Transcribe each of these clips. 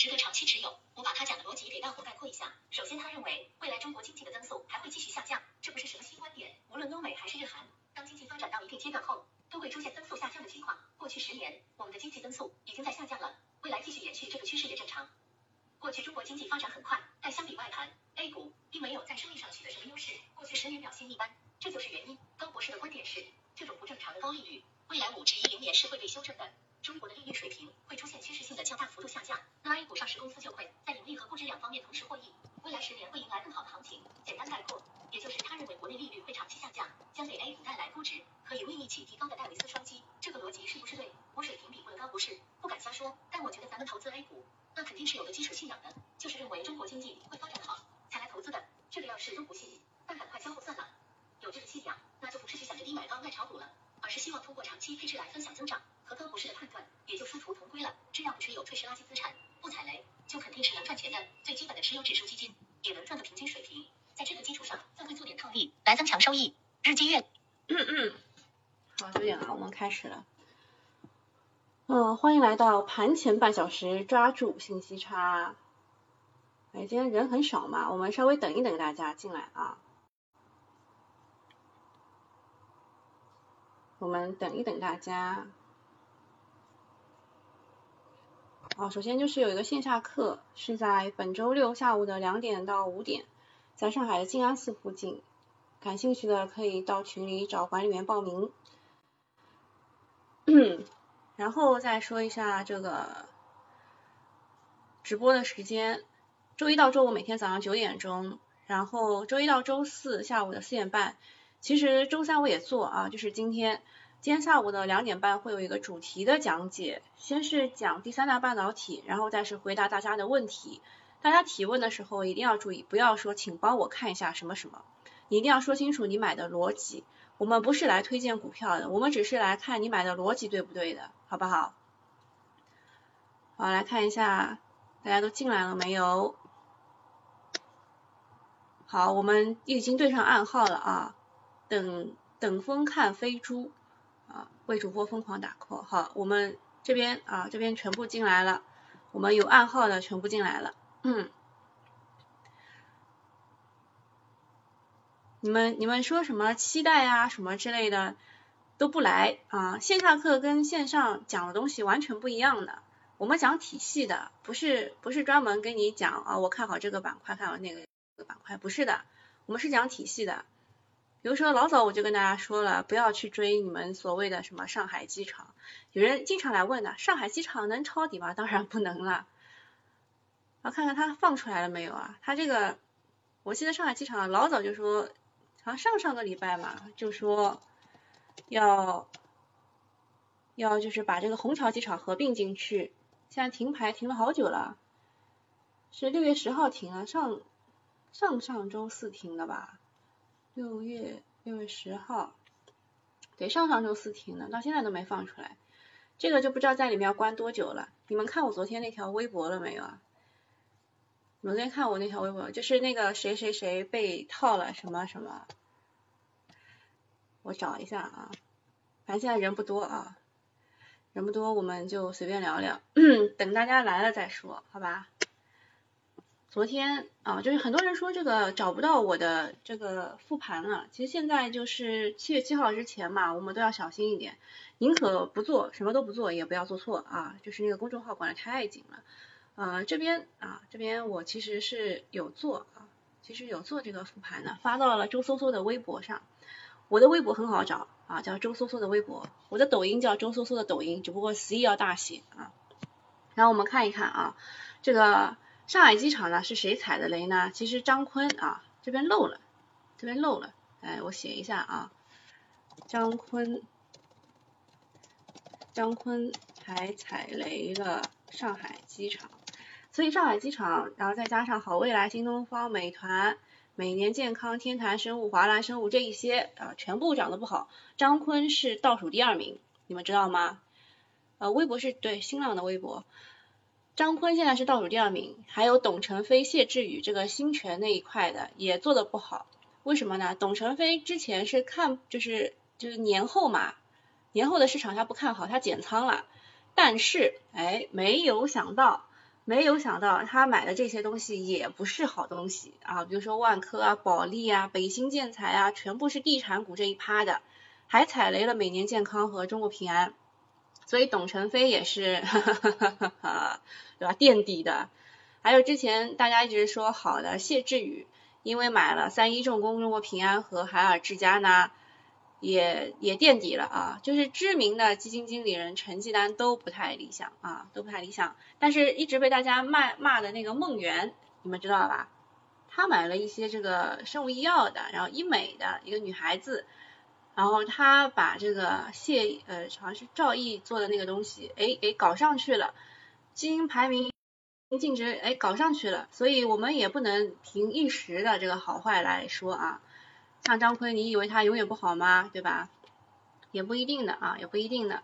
值得长期持有。我把他讲的逻辑给大伙概括一下。首先，他认为未来中国经济的增速还会继续下降，这不是什么新观点。无论欧美还是日韩，当经济发展到一定阶段后，都会出现增速下降的情况。过去十年，我们的经济增速已经在下降了，未来继续延续这个趋势也正常。过去中国经济发展很快，但相比外盘，A 股并没有在生意上取得什么优势，过去十年表现一般，这就是原因。高博士的观点是，这种不正常的高利率，未来五至一零年是会被修正的。中国的利率水平会出现趋势性的较大幅度下降，那 A 股上市公司就会在盈利和估值两方面同时获益，未来十年会迎来更好的行情。简单概括，也就是他认为国内利率会长期下降，将给 A 股带来估值可以为一起提高的戴维斯双击。这个逻辑是不是对？我水平比不得高不是，不敢瞎说，但我觉得咱们投资 A 股，那肯定是有个基础信仰的，就是认为中国经济会发展好才来投资的。这个要是都不信，那赶快相互算了。有这个信仰，那就不是去想着低买高卖炒股了，而是希望通过长期配置来分享增长。和高博士的判断也就殊途同归了。只要持有退市垃圾资产，不踩雷，就肯定是能赚钱的。最基本的持有指数基金，也能赚个平均水平。在这个基础上，再会做点套利，来增强收益。日积月，嗯嗯，好，九点了，我们开始了。嗯，欢迎来到盘前半小时，抓住信息差。哎，今天人很少嘛，我们稍微等一等大家进来啊。我们等一等大家。啊，首先就是有一个线下课，是在本周六下午的两点到五点，在上海的静安寺附近，感兴趣的可以到群里找管理员报名。然后再说一下这个直播的时间，周一到周五每天早上九点钟，然后周一到周四下午的四点半，其实周三我也做啊，就是今天。今天下午的两点半会有一个主题的讲解，先是讲第三代半导体，然后再是回答大家的问题。大家提问的时候一定要注意，不要说请帮我看一下什么什么，你一定要说清楚你买的逻辑。我们不是来推荐股票的，我们只是来看你买的逻辑对不对的，好不好？好，来看一下大家都进来了没有？好，我们已经对上暗号了啊，等等风看飞猪。啊，为主播疯狂打 call，好，我们这边啊这边全部进来了，我们有暗号的全部进来了，嗯，你们你们说什么期待啊什么之类的都不来啊，线下课跟线上讲的东西完全不一样的，我们讲体系的，不是不是专门跟你讲啊，我看好这个板块，看好那个板块，不是的，我们是讲体系的。比如说老早我就跟大家说了，不要去追你们所谓的什么上海机场，有人经常来问的，上海机场能抄底吗？当然不能了。我看看他放出来了没有啊？他这个，我记得上海机场老早就说，好像上上个礼拜嘛，就说要要就是把这个虹桥机场合并进去，现在停牌停了好久了，是六月十号停了，上上上周四停的吧？六月六月十号，对，上上周四停的，到现在都没放出来，这个就不知道在里面要关多久了。你们看我昨天那条微博了没有啊？你们昨天看我那条微博，就是那个谁谁谁被套了什么什么，我找一下啊，反正现在人不多啊，人不多，我们就随便聊聊，等大家来了再说，好吧？昨天啊，就是很多人说这个找不到我的这个复盘了。其实现在就是七月七号之前嘛，我们都要小心一点，宁可不做，什么都不做，也不要做错啊。就是那个公众号管的太紧了。呃，这边啊，这边我其实是有做啊，其实有做这个复盘的，发到了周搜搜的微博上。我的微博很好找啊，叫周搜搜的微博。我的抖音叫周搜搜的抖音，只不过 C 要大写啊。然后我们看一看啊，这个。上海机场呢是谁踩的雷呢？其实张坤啊这边漏了，这边漏了，哎，我写一下啊，张坤，张坤还踩雷了上海机场，所以上海机场，然后再加上好未来、新东方、美团、美年健康、天坛生物、华兰生物这一些啊，全部涨得不好，张坤是倒数第二名，你们知道吗？呃，微博是对新浪的微博。张坤现在是倒数第二名，还有董承飞、谢志宇这个新权那一块的也做的不好，为什么呢？董承飞之前是看就是就是年后嘛，年后的市场他不看好，他减仓了，但是哎没有想到没有想到他买的这些东西也不是好东西啊，比如说万科啊、保利啊、北新建材啊，全部是地产股这一趴的，还踩雷了美年健康和中国平安，所以董承飞也是 哈哈哈哈，对吧？垫底的。还有之前大家一直说好的谢志宇，因为买了三一重工、中国平安和海尔智家呢。也也垫底了啊，就是知名的基金经理人成绩单都不太理想啊，都不太理想。但是一直被大家骂骂的那个梦圆，你们知道吧？他买了一些这个生物医药的，然后医美的一个女孩子，然后他把这个谢呃好像是赵毅做的那个东西，哎给搞上去了，基因排名净值哎搞上去了，所以我们也不能凭一时的这个好坏来说啊。像张坤，你以为他永远不好吗？对吧？也不一定的啊，也不一定的。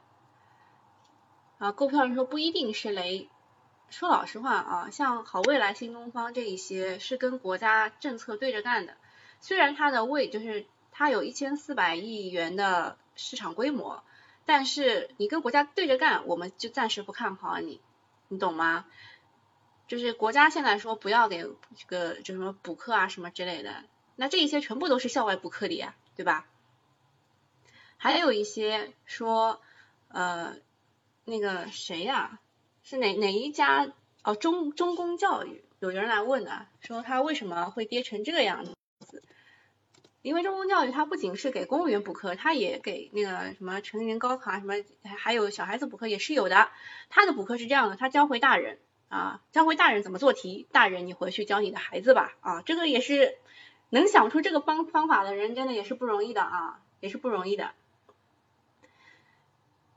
啊，购票人说不一定是雷。说老实话啊，像好未来、新东方这一些是跟国家政策对着干的。虽然它的位就是它有一千四百亿元的市场规模，但是你跟国家对着干，我们就暂时不看好你，你懂吗？就是国家现在说不要给这个就什么补课啊什么之类的。那这一些全部都是校外补课的呀，对吧？还有一些说，呃，那个谁呀，是哪哪一家？哦，中中公教育，有人来问啊，说他为什么会跌成这个样子？因为中公教育它不仅是给公务员补课，它也给那个什么成人高考啊，什么还有小孩子补课也是有的。他的补课是这样的，他教会大人啊，教会大人怎么做题，大人你回去教你的孩子吧啊，这个也是。能想出这个方方法的人，真的也是不容易的啊，也是不容易的。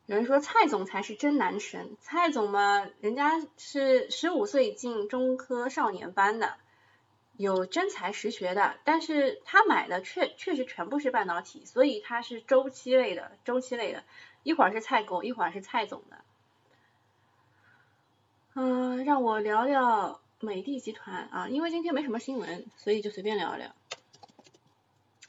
有人说蔡总才是真男神，蔡总嘛，人家是十五岁进中科少年班的，有真才实学的，但是他买的确确实全部是半导体，所以他是周期类的，周期类的，一会儿是蔡狗，一会儿是蔡总的。嗯，让我聊聊。美的集团啊，因为今天没什么新闻，所以就随便聊聊。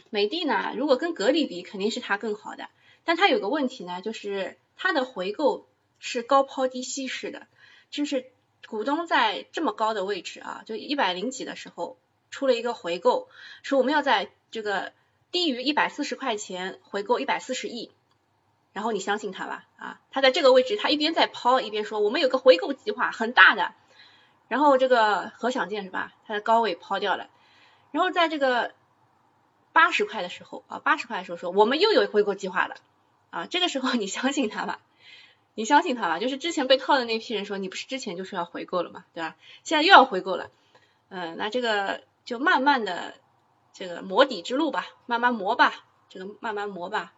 美的呢，如果跟格力比，肯定是它更好的，但它有个问题呢，就是它的回购是高抛低吸式的，就是股东在这么高的位置啊，就一百零几的时候出了一个回购，说我们要在这个低于一百四十块钱回购一百四十亿，然后你相信他吧啊，他在这个位置，他一边在抛，一边说我们有个回购计划很大的。然后这个何享健是吧？他的高位抛掉了，然后在这个八十块的时候啊，八十块的时候说我们又有回购计划了啊，这个时候你相信他吧？你相信他吧？就是之前被套的那批人说你不是之前就说要回购了嘛，对吧？现在又要回购了，嗯，那这个就慢慢的这个磨底之路吧，慢慢磨吧，这个慢慢磨吧。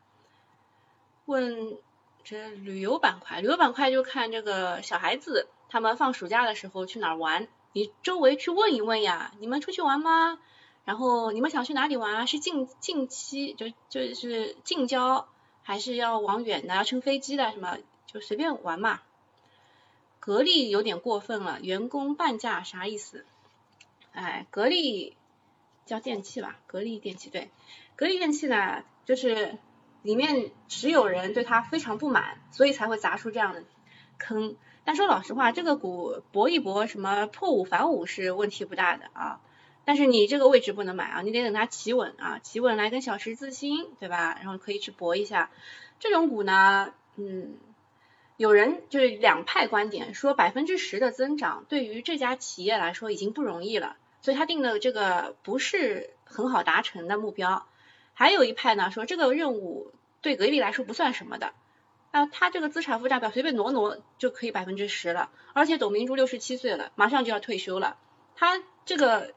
问这旅游板块，旅游板块就看这个小孩子。他们放暑假的时候去哪儿玩？你周围去问一问呀，你们出去玩吗？然后你们想去哪里玩啊？是近近期就就是近郊，还是要往远的要乘飞机的什么？就随便玩嘛。格力有点过分了，员工半价啥意思？哎，格力叫电器吧，格力电器对，格力电器呢，就是里面持有人对他非常不满，所以才会砸出这样的坑。但说老实话，这个股搏一搏，什么破五反五是问题不大的啊。但是你这个位置不能买啊，你得等它企稳啊，企稳来跟小十字星，对吧？然后可以去搏一下。这种股呢，嗯，有人就是两派观点，说百分之十的增长对于这家企业来说已经不容易了，所以他定的这个不是很好达成的目标。还有一派呢，说这个任务对格力来说不算什么的。啊，他这个资产负债表随便挪挪就可以百分之十了，而且董明珠六十七岁了，马上就要退休了。他这个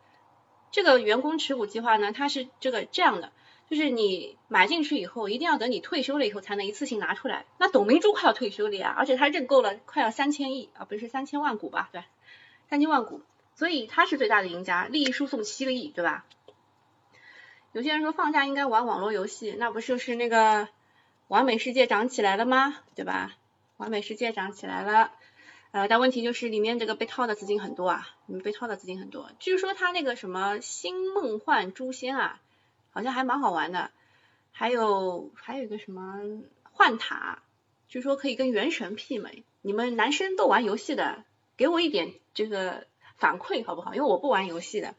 这个员工持股计划呢，他是这个这样的，就是你买进去以后，一定要等你退休了以后才能一次性拿出来。那董明珠快要退休了呀，而且他认购了快要三千亿啊，不是三千万股吧？对，三千万股，所以他是最大的赢家，利益输送七个亿，对吧？有些人说放假应该玩网络游戏，那不就是那个？完美世界涨起来了吗？对吧？完美世界涨起来了，呃，但问题就是里面这个被套的资金很多啊，里面被套的资金很多。据说他那个什么新梦幻诛仙啊，好像还蛮好玩的。还有还有一个什么幻塔，据说可以跟原神媲美。你们男生都玩游戏的，给我一点这个反馈好不好？因为我不玩游戏的。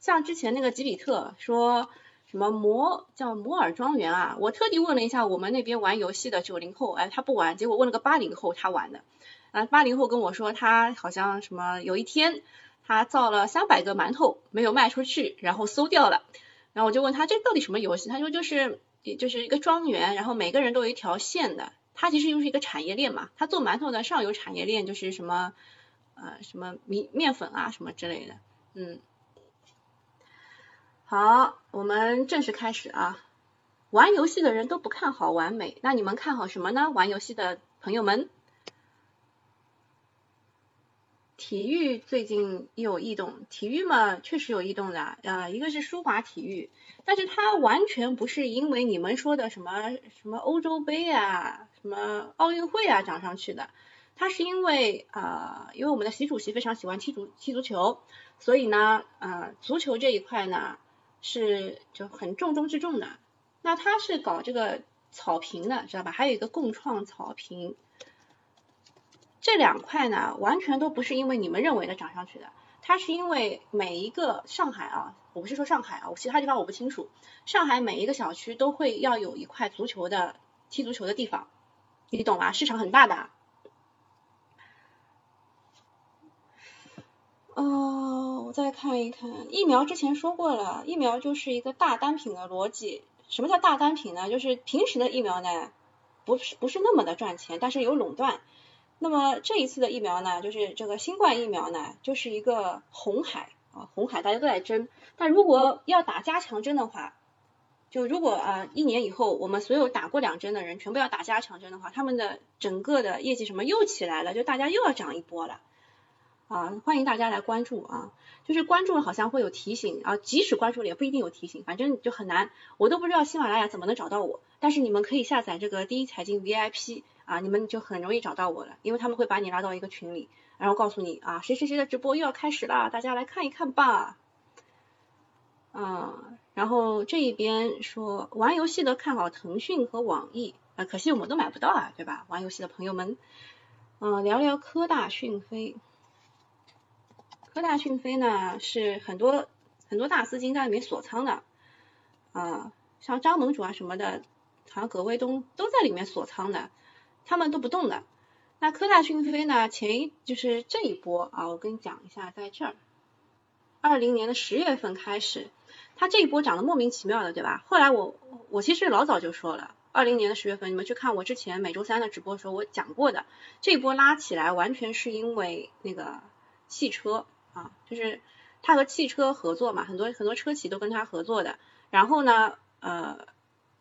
像之前那个吉比特说什么摩叫摩尔庄园啊，我特地问了一下我们那边玩游戏的九零后，哎，他不玩，结果问了个八零后，他玩的。啊，八零后跟我说他好像什么有一天他造了三百个馒头没有卖出去，然后馊掉了。然后我就问他这到底什么游戏？他说就是就是一个庄园，然后每个人都有一条线的。它其实就是一个产业链嘛。他做馒头的上游产业链就是什么呃什么米面粉啊什么之类的。嗯，好，我们正式开始啊。玩游戏的人都不看好完美，那你们看好什么呢？玩游戏的朋友们。体育最近又有异动，体育嘛确实有异动的，啊，一个是舒华体育，但是它完全不是因为你们说的什么什么欧洲杯啊，什么奥运会啊涨上去的，它是因为啊，因为我们的习主席非常喜欢踢足踢足球，所以呢，呃，足球这一块呢是就很重中之重的，那他是搞这个草坪的，知道吧？还有一个共创草坪。这两块呢，完全都不是因为你们认为的涨上去的，它是因为每一个上海啊，我不是说上海啊，我其他地方我不清楚，上海每一个小区都会要有一块足球的踢足球的地方，你懂吗？市场很大的。呃，我再看一看，疫苗之前说过了，疫苗就是一个大单品的逻辑。什么叫大单品呢？就是平时的疫苗呢，不是不是那么的赚钱，但是有垄断。那么这一次的疫苗呢，就是这个新冠疫苗呢，就是一个红海啊，红海大家都在争。但如果要打加强针的话，就如果啊一年以后我们所有打过两针的人全部要打加强针的话，他们的整个的业绩什么又起来了，就大家又要涨一波了啊！欢迎大家来关注啊，就是关注了好像会有提醒啊，即使关注了也不一定有提醒，反正就很难，我都不知道喜马拉雅怎么能找到我，但是你们可以下载这个第一财经 VIP。啊，你们就很容易找到我了，因为他们会把你拉到一个群里，然后告诉你啊，谁谁谁的直播又要开始了，大家来看一看吧。嗯，然后这一边说玩游戏的看好腾讯和网易，啊，可惜我们都买不到啊，对吧？玩游戏的朋友们，嗯，聊聊科大讯飞。科大讯飞呢是很多很多大资金在里面锁仓的，啊，像张盟主啊什么的，好像葛卫东都在里面锁仓的。他们都不动的，那科大讯飞呢？前一就是这一波啊，我跟你讲一下，在这儿，二零年的十月份开始，它这一波涨得莫名其妙的，对吧？后来我我其实老早就说了，二零年的十月份，你们去看我之前每周三的直播的时候我讲过的，这一波拉起来完全是因为那个汽车啊，就是它和汽车合作嘛，很多很多车企都跟它合作的，然后呢，呃，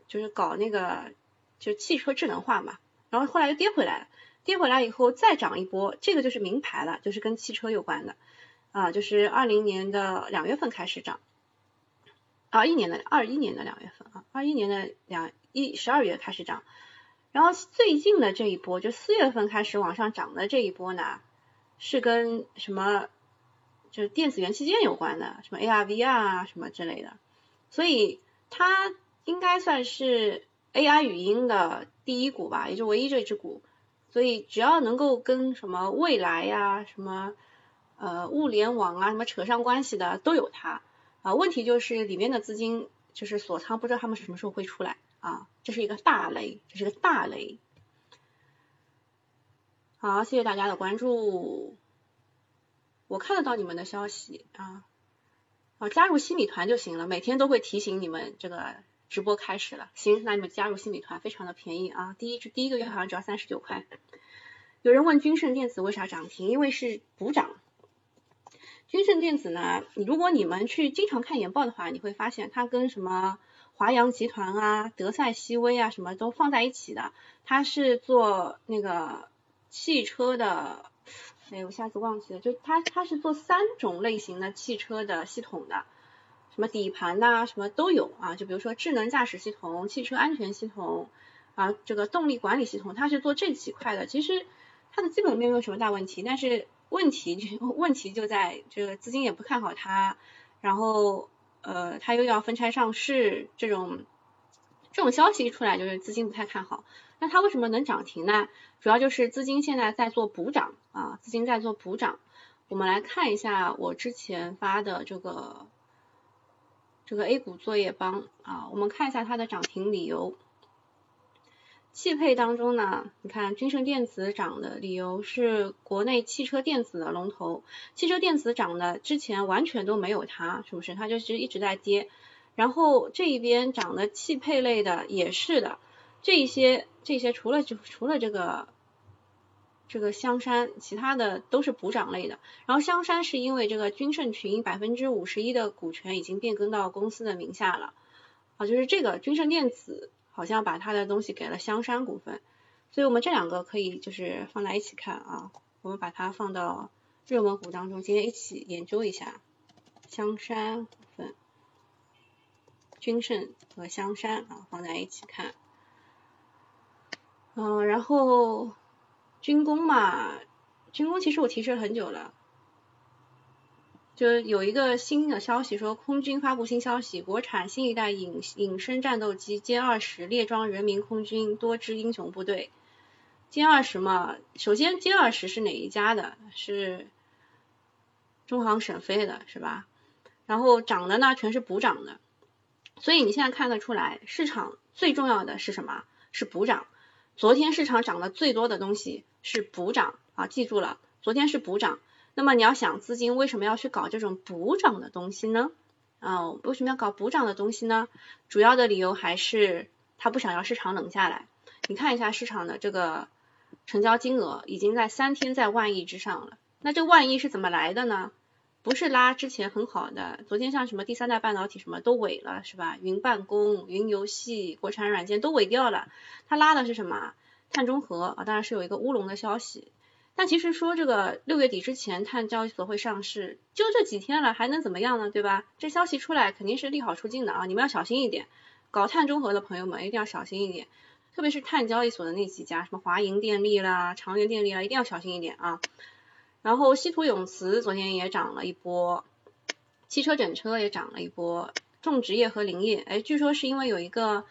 就是搞那个就汽车智能化嘛。然后后来又跌回来了，跌回来以后再涨一波，这个就是名牌了，就是跟汽车有关的。啊，就是二零年的两月份开始涨，二一年的二一年的两月份啊，二一年的两一十二月开始涨，然后最近的这一波就四月份开始往上涨的这一波呢，是跟什么就是电子元器件有关的，什么 AR、VR 啊什么之类的，所以它应该算是。AI 语音的第一股吧，也就唯一这只股，所以只要能够跟什么未来呀、什么呃物联网啊什么扯上关系的都有它啊。问题就是里面的资金就是锁仓，不知道他们什么时候会出来啊，这是一个大雷，这是个大雷。好，谢谢大家的关注，我看得到你们的消息啊，啊加入新米团就行了，每天都会提醒你们这个。直播开始了，行，那你们加入新米团，非常的便宜啊！第一第一个月好像只要三十九块。有人问君盛电子为啥涨停？因为是补涨。君盛电子呢，如果你们去经常看研报的话，你会发现它跟什么华阳集团啊、德赛西威啊什么都放在一起的。它是做那个汽车的，哎，我下次忘记了，就它它是做三种类型的汽车的系统的。什么底盘呐，什么都有啊，就比如说智能驾驶系统、汽车安全系统啊，这个动力管理系统，它是做这几块的。其实它的基本面没有什么大问题，但是问题就问题就在这个资金也不看好它，然后呃，它又要分拆上市，这种这种消息一出来，就是资金不太看好。那它为什么能涨停呢？主要就是资金现在在做补涨啊，资金在做补涨。我们来看一下我之前发的这个这个 A 股作业帮啊，我们看一下它的涨停理由。汽配当中呢，你看君盛电子涨的理由是国内汽车电子的龙头，汽车电子涨的之前完全都没有它，是不是？它就是一直在跌。然后这一边涨的汽配类的也是的，这些这些除了就除了这个这个香山，其他的都是补涨类的。然后香山是因为这个君盛群百分之五十一的股权已经变更到公司的名下了，啊，就是这个君盛电子。好像把他的东西给了香山股份，所以我们这两个可以就是放在一起看啊，我们把它放到热门股当中，今天一起研究一下香山股份、君盛和香山啊，放在一起看。嗯，然后军工嘛，军工其实我提示了很久了。就有一个新的消息说，空军发布新消息，国产新一代隐隐身战斗机歼二十列装人民空军多支英雄部队。歼二十嘛，首先歼二十是哪一家的？是中航沈飞的，是吧？然后涨的呢，全是补涨的。所以你现在看得出来，市场最重要的是什么？是补涨。昨天市场涨得最多的东西是补涨啊，记住了，昨天是补涨。那么你要想资金为什么要去搞这种补涨的东西呢？啊，为什么要搞补涨的东西呢？主要的理由还是他不想要市场冷下来。你看一下市场的这个成交金额已经在三天在万亿之上了。那这万亿是怎么来的呢？不是拉之前很好的，昨天像什么第三代半导体什么都萎了是吧？云办公、云游戏、国产软件都萎掉了。它拉的是什么？碳中和啊，当然是有一个乌龙的消息。但其实说这个六月底之前碳交易所会上市，就这几天了，还能怎么样呢？对吧？这消息出来肯定是利好出尽的啊！你们要小心一点，搞碳中和的朋友们一定要小心一点，特别是碳交易所的那几家，什么华银电力啦、长源电力啦，一定要小心一点啊！然后稀土永磁昨天也涨了一波，汽车整车也涨了一波，种植业和林业，哎，据说是因为有一个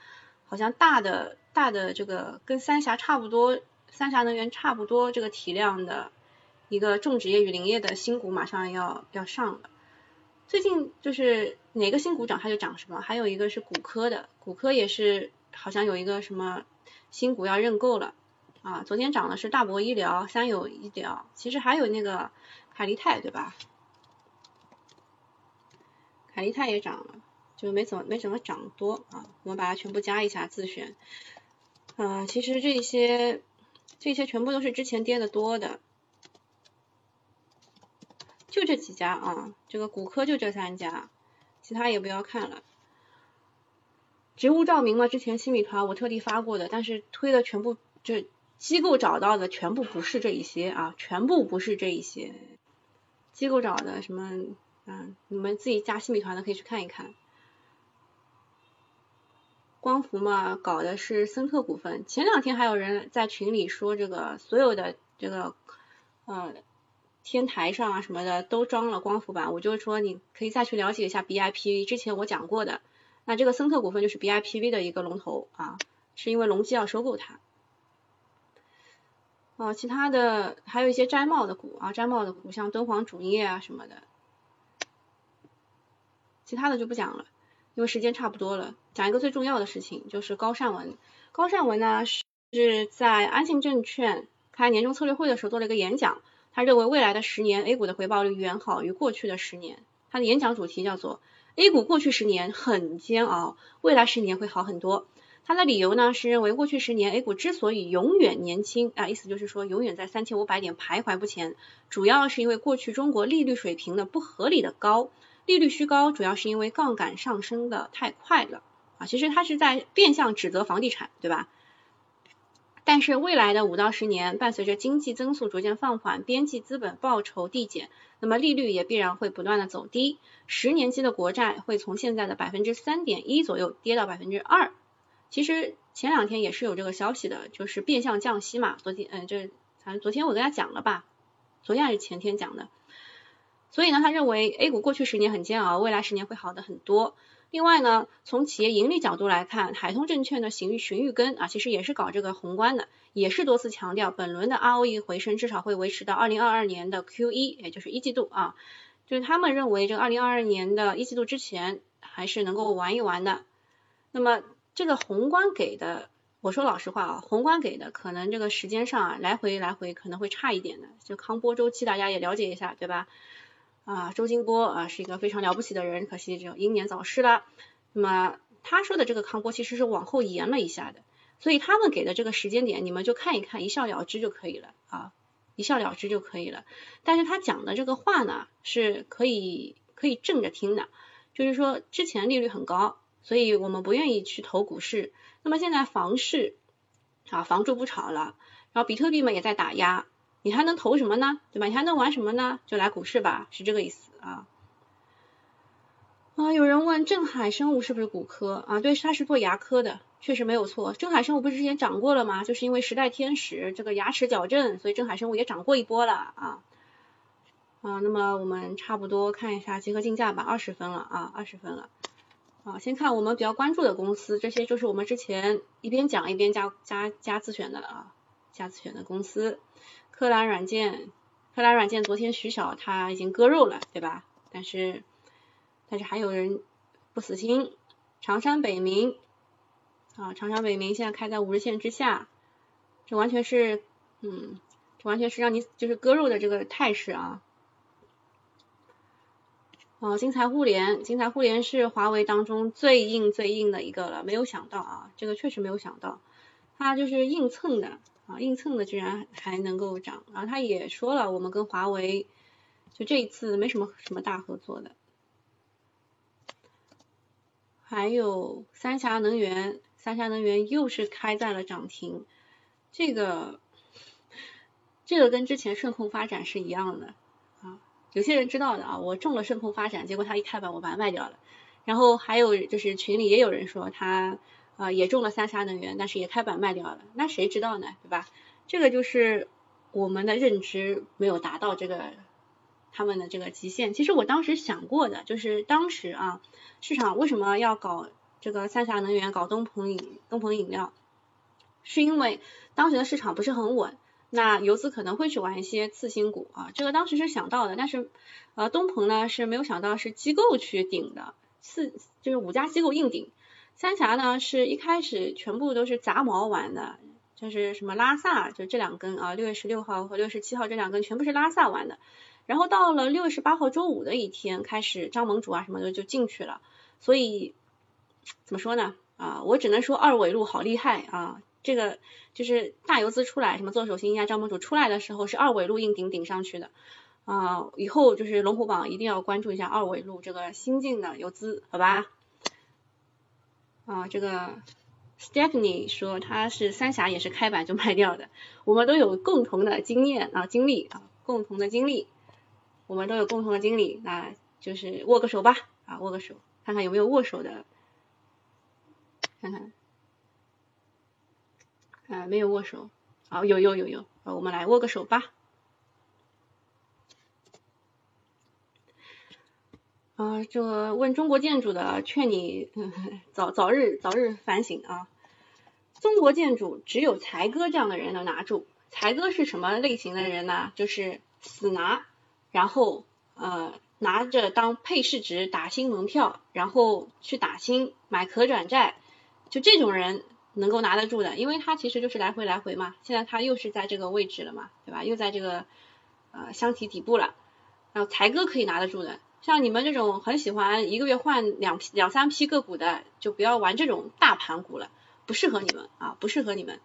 好像大的大的这个跟三峡差不多。三峡能源差不多这个体量的一个种植业与林业的新股马上要要上了，最近就是哪个新股涨它就涨什么，还有一个是骨科的，骨科也是好像有一个什么新股要认购了啊，昨天涨的是大博医疗、三友医疗，其实还有那个凯利泰对吧？凯利泰也涨了，就没怎么没怎么涨多啊，我们把它全部加一下自选，啊，其实这些。这些全部都是之前跌的多的，就这几家啊，这个骨科就这三家，其他也不要看了。植物照明嘛，之前新米团我特地发过的，但是推的全部就机构找到的全部不是这一些啊，全部不是这一些，机构找的什么嗯，你们自己加新米团的可以去看一看。光伏嘛，搞的是森特股份。前两天还有人在群里说，这个所有的这个呃天台上啊什么的都装了光伏板，我就说你可以再去了解一下 BIPV，之前我讲过的。那这个森特股份就是 BIPV 的一个龙头啊，是因为隆基要收购它。哦，其他的还有一些摘帽的股啊，摘帽的股像敦煌锺业啊什么的，其他的就不讲了。因为时间差不多了，讲一个最重要的事情，就是高善文。高善文呢是在安信证券开年终策略会的时候做了一个演讲，他认为未来的十年 A 股的回报率远好于过去的十年。他的演讲主题叫做 A 股过去十年很煎熬，未来十年会好很多。他的理由呢是认为过去十年 A 股之所以永远年轻啊，意思就是说永远在三千五百点徘徊不前，主要是因为过去中国利率水平的不合理的高。利率虚高，主要是因为杠杆上升的太快了啊，其实它是在变相指责房地产，对吧？但是未来的五到十年，伴随着经济增速逐渐放缓，边际资本报酬递减，那么利率也必然会不断的走低，十年期的国债会从现在的百分之三点一左右跌到百分之二。其实前两天也是有这个消息的，就是变相降息嘛，昨天嗯，这反正昨天我跟他讲了吧，昨天还是前天讲的。所以呢，他认为 A 股过去十年很煎熬，未来十年会好的很多。另外呢，从企业盈利角度来看，海通证券的邢荀玉根啊，其实也是搞这个宏观的，也是多次强调本轮的 ROE 回升至少会维持到二零二二年的 Q 一，也就是一季度啊，就是他们认为这个二零二二年的一季度之前还是能够玩一玩的。那么这个宏观给的，我说老实话啊，宏观给的可能这个时间上啊，来回来回可能会差一点的，就康波周期大家也了解一下，对吧？啊，周金波啊是一个非常了不起的人，可惜就英年早逝了。那么他说的这个康波其实是往后延了一下的，所以他们给的这个时间点，你们就看一看，一笑了之就可以了啊，一笑了之就可以了。但是他讲的这个话呢，是可以可以正着听的，就是说之前利率很高，所以我们不愿意去投股市。那么现在房市啊，房住不炒了，然后比特币嘛也在打压。你还能投什么呢？对吧？你还能玩什么呢？就来股市吧，是这个意思啊。啊，有人问镇海生物是不是骨科啊？对，它是做牙科的，确实没有错。镇海生物不是之前涨过了吗？就是因为时代天使这个牙齿矫正，所以镇海生物也涨过一波了啊。啊，那么我们差不多看一下集合竞价吧，二十分了啊，二十分了。啊，先看我们比较关注的公司，这些就是我们之前一边讲一边加加加自选的啊，加自选的公司。科兰软件，科兰软件昨天徐晓他已经割肉了，对吧？但是但是还有人不死心，长山北明啊，长山北明现在开在五日线之下，这完全是嗯，这完全是让你就是割肉的这个态势啊。哦，金财互联，金财互联是华为当中最硬最硬的一个了，没有想到啊，这个确实没有想到，它就是硬蹭的。啊，硬蹭的居然还能够涨，然后他也说了，我们跟华为就这一次没什么什么大合作的。还有三峡能源，三峡能源又是开在了涨停，这个这个跟之前顺控发展是一样的，有些人知道的啊，我中了顺控发展，结果他一开板我把它卖掉了，然后还有就是群里也有人说他。啊，也中了三峡能源，但是也开板卖掉了，那谁知道呢，对吧？这个就是我们的认知没有达到这个他们的这个极限。其实我当时想过的，就是当时啊，市场为什么要搞这个三峡能源，搞东鹏饮东鹏饮料，是因为当时的市场不是很稳，那游资可能会去玩一些次新股啊，这个当时是想到的，但是呃东鹏呢是没有想到是机构去顶的，次就是五家机构硬顶。三峡呢是一开始全部都是杂毛玩的，就是什么拉萨，就这两根啊，六月十六号和六月十七号这两根全部是拉萨玩的。然后到了六月十八号周五的一天开始，张盟主啊什么的就进去了。所以怎么说呢？啊，我只能说二尾路好厉害啊！这个就是大游资出来，什么做手心呀、张盟主出来的时候是二尾路硬顶顶上去的啊。以后就是龙虎榜一定要关注一下二尾路这个新进的游资，好吧？啊，这个 Stephanie 说他是三峡也是开板就卖掉的，我们都有共同的经验啊经历啊共同的经历，我们都有共同的经历，那就是握个手吧啊握个手，看看有没有握手的，看看，啊没有握手，好有有有有，啊我们来握个手吧。啊，这问中国建筑的，劝你早早日早日反省啊！中国建筑只有才哥这样的人能拿住。才哥是什么类型的人呢？就是死拿，然后呃拿着当配市值打新门票，然后去打新买可转债，就这种人能够拿得住的，因为他其实就是来回来回嘛。现在他又是在这个位置了嘛，对吧？又在这个呃箱体底部了，然后才哥可以拿得住的。像你们这种很喜欢一个月换两批两三批个股的，就不要玩这种大盘股了，不适合你们啊，不适合你们。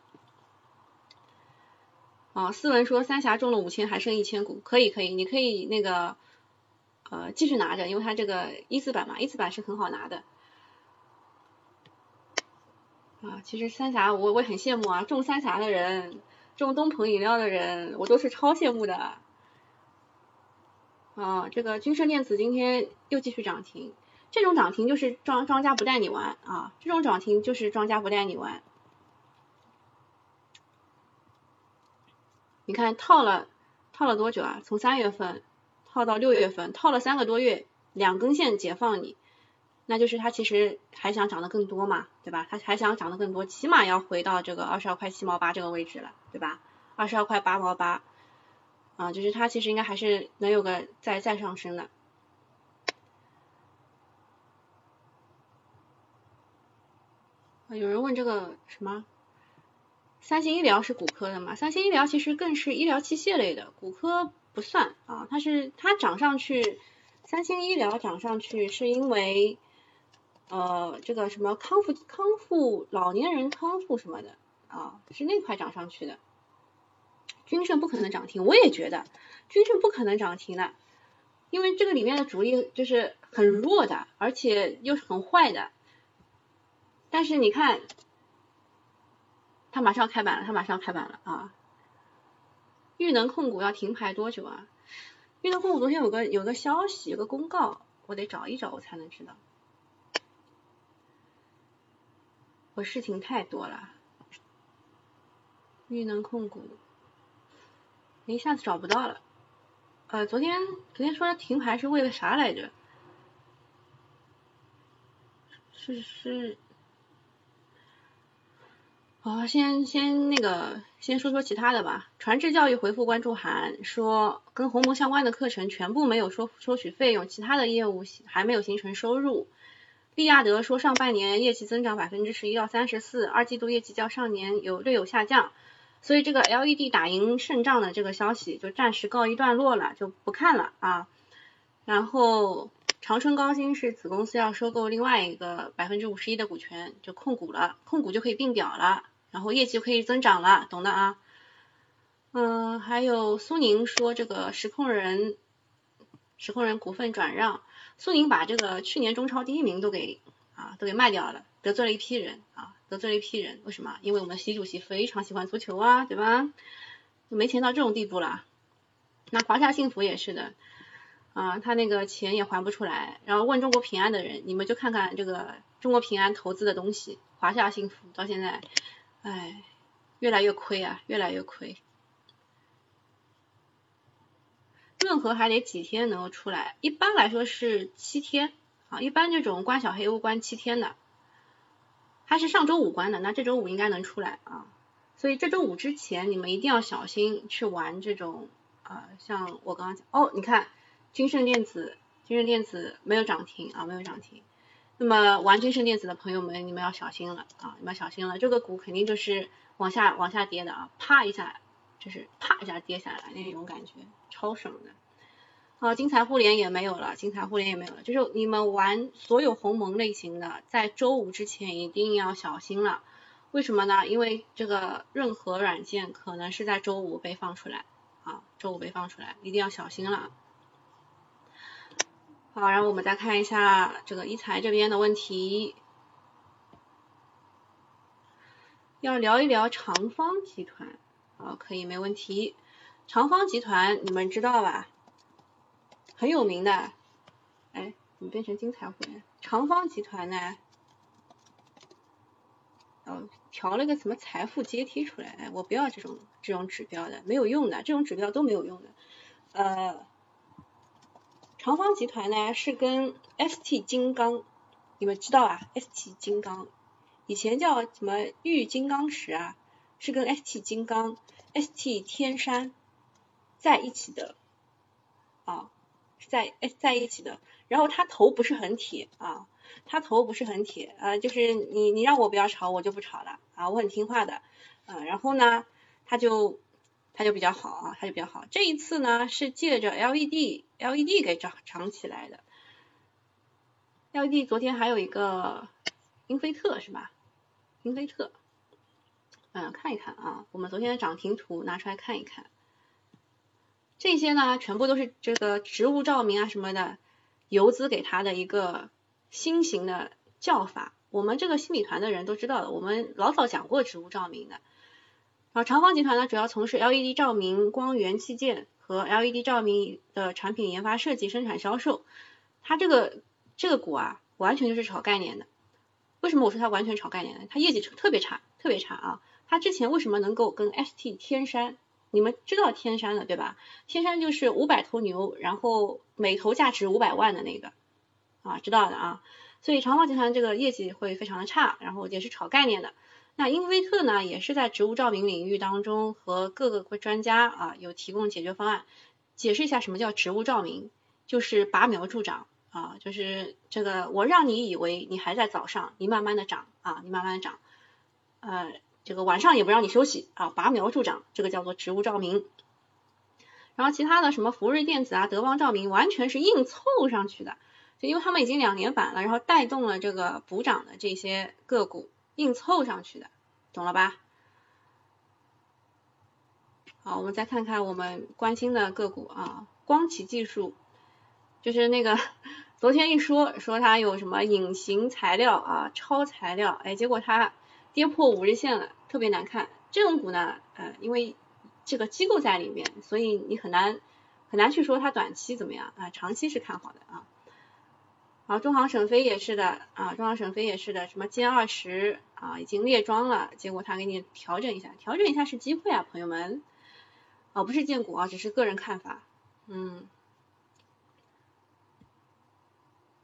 啊，思文说三峡中了五千，还剩一千股，可以可以，你可以那个呃继续拿着，因为它这个一字板嘛，一字板是很好拿的。啊，其实三峡我我也很羡慕啊，中三峡的人，中东鹏饮料的人，我都是超羡慕的。啊，这个君盛电子今天又继续涨停，这种涨停就是庄庄家不带你玩啊，这种涨停就是庄家不带你玩。你看套了套了多久啊？从三月份套到六月份，套了三个多月，两根线解放你，那就是它其实还想涨得更多嘛，对吧？它还想涨得更多，起码要回到这个二十二块七毛八这个位置了，对吧？二十二块八毛八，啊，就是它其实应该还是能有个再再上升的。有人问这个什么？三星医疗是骨科的嘛？三星医疗其实更是医疗器械类的，骨科不算啊。它是它涨上去，三星医疗涨上去是因为呃这个什么康复康复老年人康复什么的啊，是那块涨上去的。君盛不可能涨停，我也觉得君盛不可能涨停的，因为这个里面的主力就是很弱的，而且又是很坏的。但是你看。它马上开板了，它马上开板了啊！裕能控股要停牌多久啊？裕能控股昨天有个有个消息，有个公告，我得找一找我才能知道。我事情太多了。玉能控股，一下子找不到了。呃，昨天昨天说停牌是为了啥来着？是是。好，先先那个，先说说其他的吧。传智教育回复关注函，说跟鸿蒙相关的课程全部没有收收取费用，其他的业务还没有形成收入。利亚德说上半年业绩增长百分之十一到三十四，二季度业绩较上年有略有下降，所以这个 LED 打赢胜仗的这个消息就暂时告一段落了，就不看了啊。然后长春高新是子公司要收购另外一个百分之五十一的股权，就控股了，控股就可以并表了。然后业绩可以增长了，懂的啊。嗯，还有苏宁说这个实控人，实控人股份转让，苏宁把这个去年中超第一名都给啊都给卖掉了，得罪了一批人啊，得罪了一批人。为什么？因为我们习主席非常喜欢足球啊，对吧？就没钱到这种地步了。那华夏幸福也是的啊，他那个钱也还不出来。然后问中国平安的人，你们就看看这个中国平安投资的东西，华夏幸福到现在。哎，越来越亏啊，越来越亏。润和还得几天能够出来？一般来说是七天啊，一般这种关小黑屋关七天的。它是上周五关的，那这周五应该能出来啊。所以这周五之前你们一定要小心去玩这种啊，像我刚刚讲哦，你看君盛电子，君盛电子没有涨停啊，没有涨停。那么玩君盛电子的朋友们，你们要小心了啊！你们要小心了，这个股肯定就是往下往下跌的啊，啪一下就是啪一下跌下来那种感觉，超爽的。啊，金财互联也没有了，金财互联也没有了，就是你们玩所有鸿蒙类型的，在周五之前一定要小心了。为什么呢？因为这个任何软件可能是在周五被放出来啊，周五被放出来，一定要小心了。好，然后我们再看一下这个一财这边的问题，要聊一聊长方集团，好，可以没问题。长方集团你们知道吧？很有名的，哎，怎么变成金财互联？长方集团呢？哦，调了个什么财富阶梯出来？哎，我不要这种这种指标的，没有用的，这种指标都没有用的，呃。长方集团呢是跟 ST 金刚，你们知道啊？ST 金刚以前叫什么玉金刚石啊？是跟 ST 金刚、ST 天山在一起的啊，在在一起的。然后它头不是很铁啊，它头不是很铁啊，就是你你让我不要炒，我就不炒了啊，我很听话的啊。然后呢，它就。它就比较好啊，它就比较好。这一次呢是借着 LED LED 给涨涨起来的。LED 昨天还有一个英菲特是吧？英菲特，嗯，看一看啊，我们昨天的涨停图拿出来看一看。这些呢全部都是这个植物照明啊什么的游资给它的一个新型的叫法。我们这个新米团的人都知道的，我们老早讲过植物照明的。然后长方集团呢，主要从事 LED 照明、光源器件和 LED 照明的产品研发、设计、生产、销售。它这个这个股啊，完全就是炒概念的。为什么我说它完全炒概念呢？它业绩特别差，特别差啊！它之前为什么能够跟 ST 天山你们知道天山的对吧？天山就是五百头牛，然后每头价值五百万的那个啊，知道的啊。所以长毛集团这个业绩会非常的差，然后也是炒概念的。那英菲特呢，也是在植物照明领域当中和各个专家啊有提供解决方案。解释一下什么叫植物照明，就是拔苗助长啊，就是这个我让你以为你还在早上，你慢慢的长啊，你慢慢的长，呃，这个晚上也不让你休息啊，拔苗助长，这个叫做植物照明。然后其他的什么福瑞电子啊、德邦照明，完全是硬凑上去的。就因为他们已经两年板了，然后带动了这个补涨的这些个股硬凑上去的，懂了吧？好，我们再看看我们关心的个股啊，光启技术，就是那个 昨天一说说它有什么隐形材料啊、超材料，哎，结果它跌破五日线了，特别难看。这种股呢，呃，因为这个机构在里面，所以你很难很难去说它短期怎么样啊，长期是看好的啊。好，中航沈飞也是的啊，中航沈飞也是的，什么歼二十啊已经列装了，结果他给你调整一下，调整一下是机会啊，朋友们，哦不是荐股啊，只是个人看法，嗯，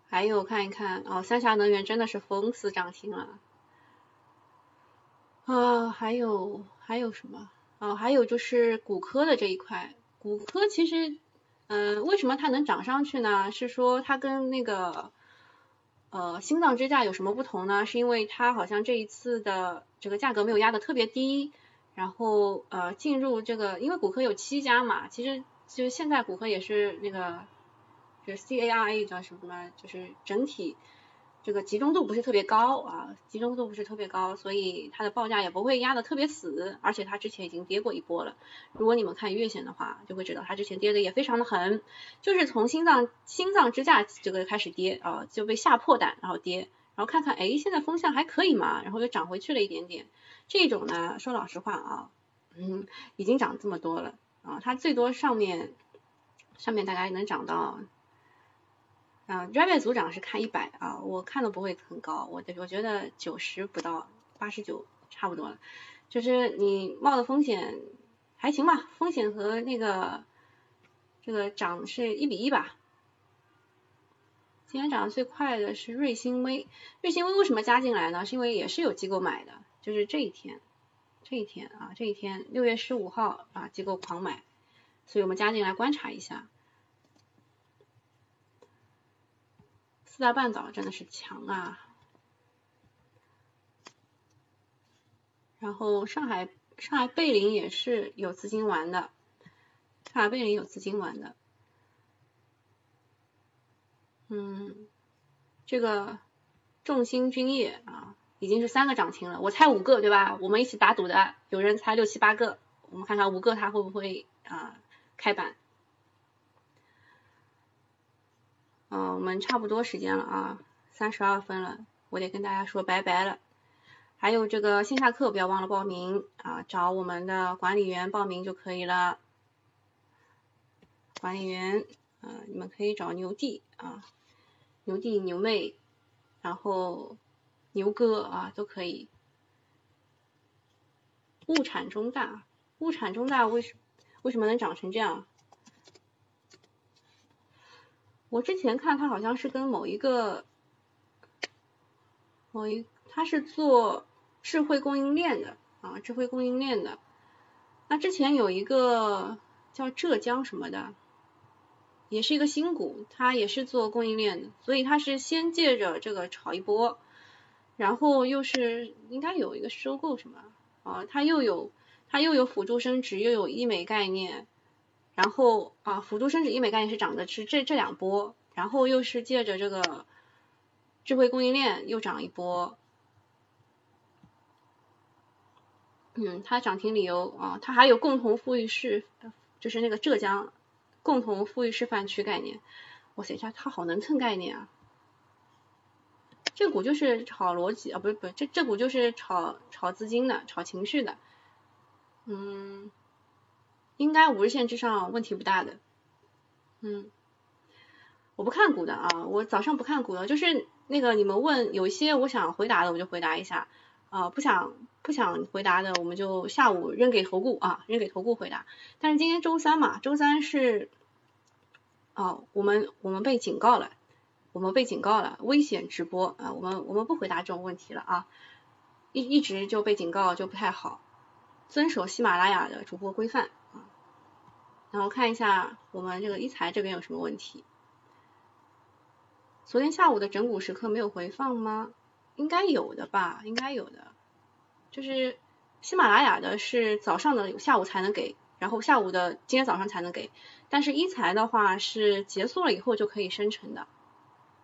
还有看一看哦，三峡能源真的是封死涨停了，啊，还有还有什么？哦，还有就是骨科的这一块，骨科其实。嗯，为什么它能涨上去呢？是说它跟那个呃心脏支架有什么不同呢？是因为它好像这一次的这个价格没有压的特别低，然后呃进入这个，因为骨科有七家嘛，其实就现在骨科也是那个就是 C A R A 叫什么，就是整体。这个集中度不是特别高啊，集中度不是特别高，所以它的报价也不会压的特别死，而且它之前已经跌过一波了。如果你们看月线的话，就会知道它之前跌的也非常的狠，就是从心脏心脏支架这个开始跌啊，就被吓破胆，然后跌，然后看看哎现在风向还可以嘛，然后又涨回去了一点点。这种呢，说老实话啊，嗯，已经涨这么多了啊，它最多上面上面大概能涨到。啊 r a b i t 组长是看一百啊，我看的不会很高，我我觉得九十不到，八十九差不多了。就是你冒的风险还行吧，风险和那个这个涨是一比一吧。今天涨得最快的是瑞星微，瑞星微为什么加进来呢？是因为也是有机构买的，就是这一天，这一天啊，这一天六月十五号啊，机构狂买，所以我们加进来观察一下。四大半岛真的是强啊！然后上海上海贝林也是有资金玩的，上海贝林有资金玩的。嗯，这个众星君业啊，已经是三个涨停了，我猜五个对吧？我们一起打赌的，有人猜六七八个，我们看看五个它会不会啊开板。嗯，我们差不多时间了啊，三十二分了，我得跟大家说拜拜了。还有这个线下课不要忘了报名啊，找我们的管理员报名就可以了。管理员啊，你们可以找牛弟啊，牛弟牛妹，然后牛哥啊都可以。物产中大，物产中大为什为什么能长成这样？我之前看他好像是跟某一个某一，他是做智慧供应链的啊，智慧供应链的。那之前有一个叫浙江什么的，也是一个新股，他也是做供应链的，所以他是先借着这个炒一波，然后又是应该有一个收购什么啊，他又有他又有辅助生殖，又有医美概念。然后啊，辅助生殖医美概念是涨的是这这两波，然后又是借着这个智慧供应链又涨一波。嗯，它涨停理由啊，它还有共同富裕示，就是那个浙江共同富裕示范区概念。哇塞，它它好能蹭概念啊！这股就是炒逻辑啊，不是不是，这这股就是炒炒资金的，炒情绪的。嗯。应该五日线之上问题不大的，嗯，我不看股的啊，我早上不看股的，就是那个你们问有一些我想回答的我就回答一下，啊，不想不想回答的，我们就下午扔给投顾啊，扔给投顾回答。但是今天周三嘛，周三是，哦，我们我们被警告了，我们被警告了，危险直播啊，我们我们不回答这种问题了啊，一一直就被警告就不太好，遵守喜马拉雅的主播规范。然后看一下我们这个一财这边有什么问题。昨天下午的整蛊时刻没有回放吗？应该有的吧，应该有的。就是喜马拉雅的是早上的，下午才能给，然后下午的今天早上才能给。但是一财的话是结束了以后就可以生成的，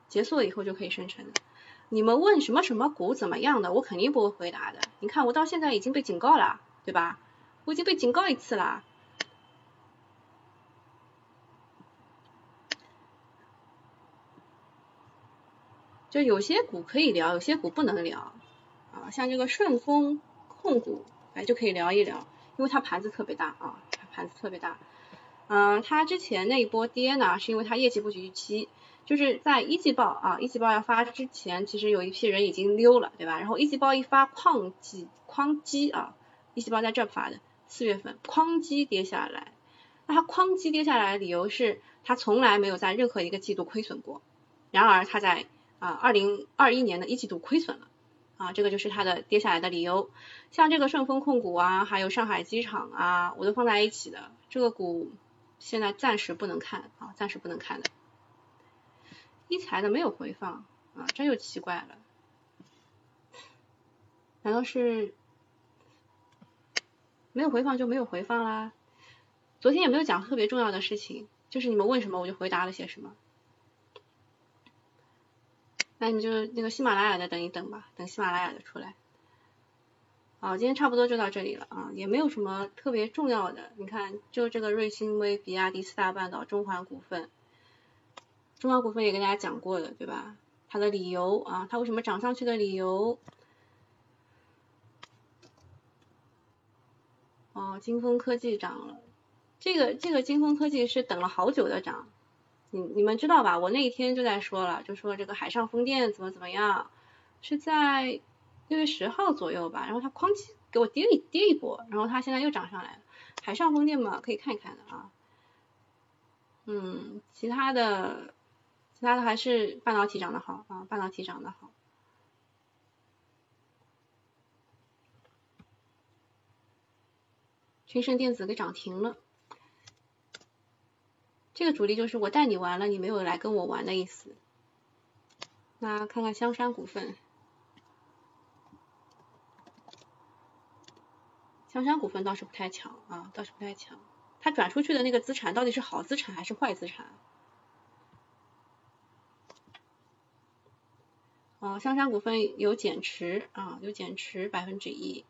结束了以后就可以生成的。你们问什么什么股怎么样的，我肯定不会回答的。你看我到现在已经被警告了，对吧？我已经被警告一次了。就有些股可以聊，有些股不能聊啊，像这个顺丰控股，哎就可以聊一聊，因为它盘子特别大啊，盘子特别大。嗯，它之前那一波跌呢，是因为它业绩不及预期，就是在一季报啊，一季报要发之前，其实有一批人已经溜了，对吧？然后一季报一发，哐叽哐叽啊，一季报在这发的，四月份哐叽跌下来，那它哐叽跌下来的理由是它从来没有在任何一个季度亏损过，然而它在啊，二零二一年的一季度亏损了，啊，这个就是它的跌下来的理由。像这个顺丰控股啊，还有上海机场啊，我都放在一起的。这个股现在暂时不能看啊，暂时不能看的。一财的没有回放啊，这又奇怪了，难道是没有回放就没有回放啦？昨天也没有讲特别重要的事情，就是你们问什么我就回答了些什么。那你就那个喜马拉雅的等一等吧，等喜马拉雅的出来。好，今天差不多就到这里了啊，也没有什么特别重要的。你看，就这个瑞星微、比亚迪、四大半岛、中环股份，中环股份也跟大家讲过的，对吧？它的理由啊，它为什么涨上去的理由。哦，金风科技涨了，这个这个金风科技是等了好久的涨。你你们知道吧？我那一天就在说了，就说这个海上风电怎么怎么样，是在六月十号左右吧，然后它哐叽给我跌一跌一波，然后它现在又涨上来了。海上风电嘛，可以看一看的啊。嗯，其他的其他的还是半导体涨得好啊，半导体涨得好。群胜电子给涨停了。这个主力就是我带你玩了，你没有来跟我玩的意思。那看看香山股份，香山股份倒是不太强啊，倒是不太强。它转出去的那个资产到底是好资产还是坏资产？哦，香山股份有减持啊，有减持百分之一。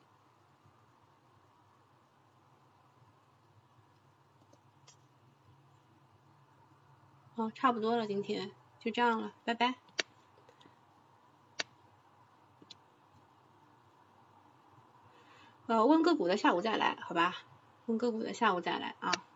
哦，差不多了，今天就这样了，拜拜。呃，问个股的下午再来，好吧？问个股的下午再来啊。